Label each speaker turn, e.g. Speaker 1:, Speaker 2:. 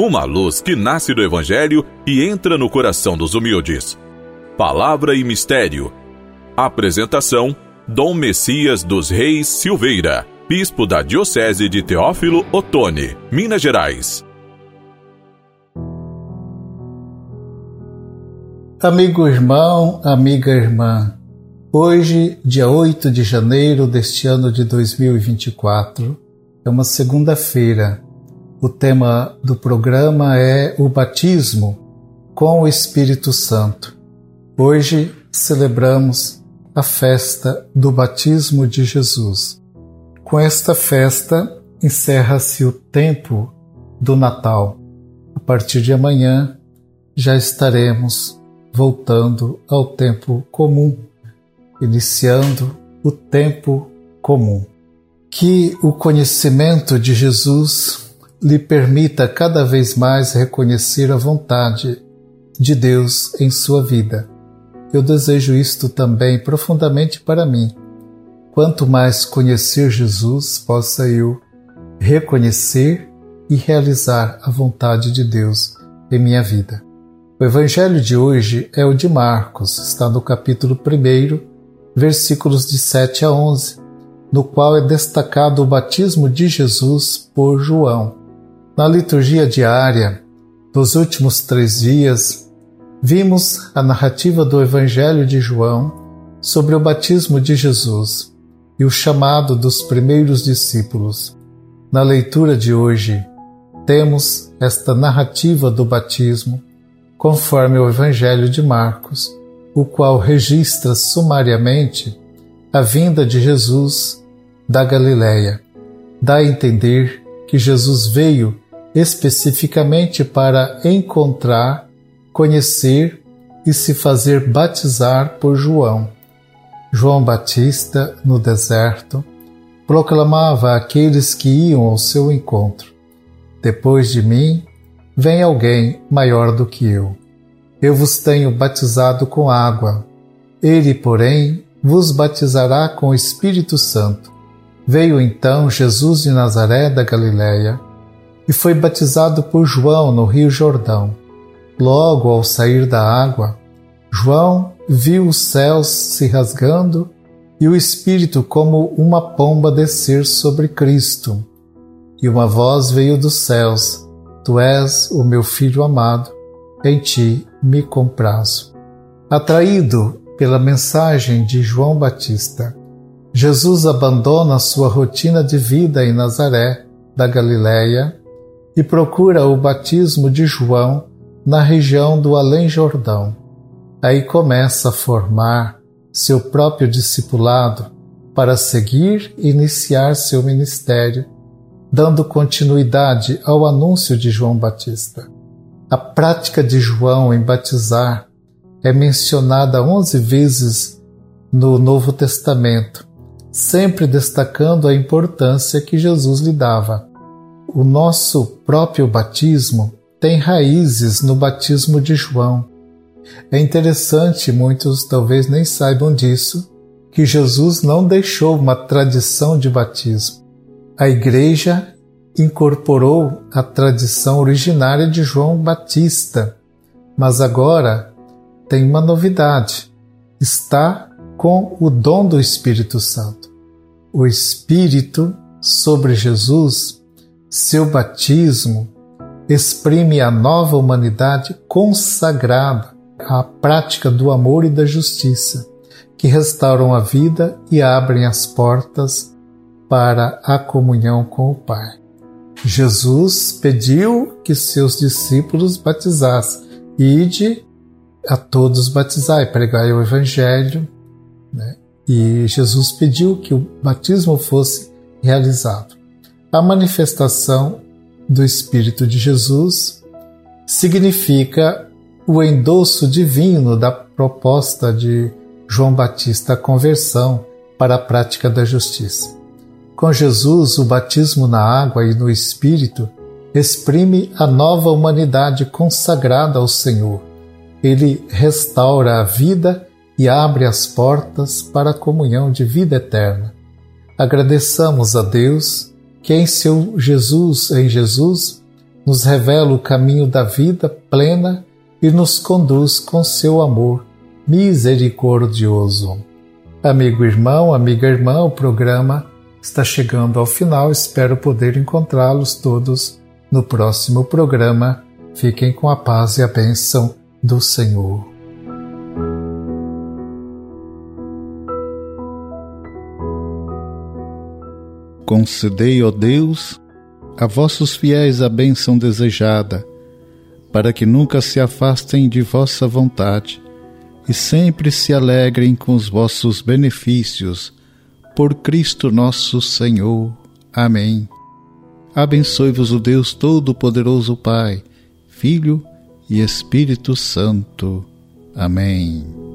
Speaker 1: uma luz que nasce do Evangelho e entra no coração dos humildes. Palavra e Mistério. Apresentação: Dom Messias dos Reis Silveira, Bispo da Diocese de Teófilo Otoni, Minas Gerais.
Speaker 2: Amigo irmão, amiga irmã, hoje, dia 8 de janeiro deste ano de 2024, é uma segunda-feira o tema do programa é o batismo com o Espírito Santo. Hoje celebramos a festa do batismo de Jesus. Com esta festa encerra-se o tempo do Natal. A partir de amanhã já estaremos voltando ao tempo comum, iniciando o tempo comum. Que o conhecimento de Jesus lhe permita cada vez mais reconhecer a vontade de Deus em sua vida. Eu desejo isto também profundamente para mim. Quanto mais conhecer Jesus, possa eu reconhecer e realizar a vontade de Deus em minha vida. O evangelho de hoje é o de Marcos, está no capítulo 1, versículos de 7 a 11, no qual é destacado o batismo de Jesus por João. Na liturgia diária dos últimos três dias, vimos a narrativa do Evangelho de João sobre o batismo de Jesus e o chamado dos primeiros discípulos. Na leitura de hoje, temos esta narrativa do batismo, conforme o Evangelho de Marcos, o qual registra sumariamente a vinda de Jesus da Galiléia. Dá a entender que Jesus veio especificamente para encontrar, conhecer e se fazer batizar por João. João Batista, no deserto, proclamava àqueles que iam ao seu encontro: Depois de mim vem alguém maior do que eu. Eu vos tenho batizado com água. Ele, porém, vos batizará com o Espírito Santo. Veio então Jesus de Nazaré da Galiléia e foi batizado por João no Rio Jordão. Logo ao sair da água, João viu os céus se rasgando e o Espírito como uma pomba descer sobre Cristo. E uma voz veio dos céus: Tu és o meu filho amado, em ti me comprazo. Atraído pela mensagem de João Batista, Jesus abandona sua rotina de vida em Nazaré, da Galiléia, e procura o batismo de João na região do Além Jordão. Aí começa a formar seu próprio discipulado para seguir e iniciar seu ministério, dando continuidade ao anúncio de João Batista. A prática de João em batizar é mencionada onze vezes no Novo Testamento, sempre destacando a importância que Jesus lhe dava. O nosso próprio batismo tem raízes no batismo de João. É interessante, muitos talvez nem saibam disso, que Jesus não deixou uma tradição de batismo. A Igreja incorporou a tradição originária de João Batista, mas agora tem uma novidade: está com o dom do Espírito Santo. O Espírito sobre Jesus seu batismo exprime a nova humanidade consagrada à prática do amor e da justiça, que restauram a vida e abrem as portas para a comunhão com o Pai. Jesus pediu que seus discípulos batizassem. Ide a todos batizar e pregai o Evangelho. Né? E Jesus pediu que o batismo fosse realizado. A manifestação do Espírito de Jesus significa o endosso divino da proposta de João Batista, a conversão para a prática da justiça. Com Jesus, o batismo na água e no Espírito exprime a nova humanidade consagrada ao Senhor. Ele restaura a vida e abre as portas para a comunhão de vida eterna. Agradeçamos a Deus que em seu Jesus, em Jesus, nos revela o caminho da vida plena e nos conduz com seu amor misericordioso. Amigo irmão, amiga irmã, o programa está chegando ao final. Espero poder encontrá-los todos no próximo programa. Fiquem com a paz e a bênção do Senhor.
Speaker 3: Concedei, ó Deus, a vossos fiéis a bênção desejada, para que nunca se afastem de vossa vontade e sempre se alegrem com os vossos benefícios. Por Cristo nosso Senhor. Amém. Abençoe-vos o Deus Todo-Poderoso, Pai, Filho e Espírito Santo. Amém.